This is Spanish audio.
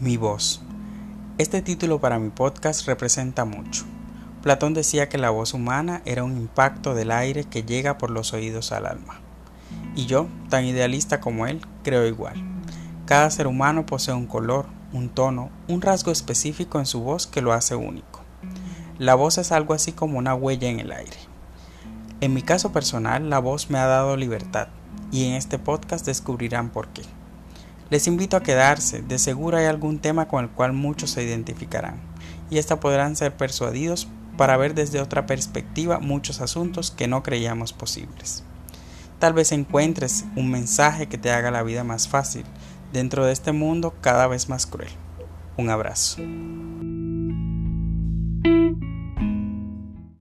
Mi voz. Este título para mi podcast representa mucho. Platón decía que la voz humana era un impacto del aire que llega por los oídos al alma. Y yo, tan idealista como él, creo igual. Cada ser humano posee un color, un tono, un rasgo específico en su voz que lo hace único. La voz es algo así como una huella en el aire. En mi caso personal, la voz me ha dado libertad, y en este podcast descubrirán por qué. Les invito a quedarse, de seguro hay algún tema con el cual muchos se identificarán, y hasta podrán ser persuadidos para ver desde otra perspectiva muchos asuntos que no creíamos posibles. Tal vez encuentres un mensaje que te haga la vida más fácil dentro de este mundo cada vez más cruel. Un abrazo.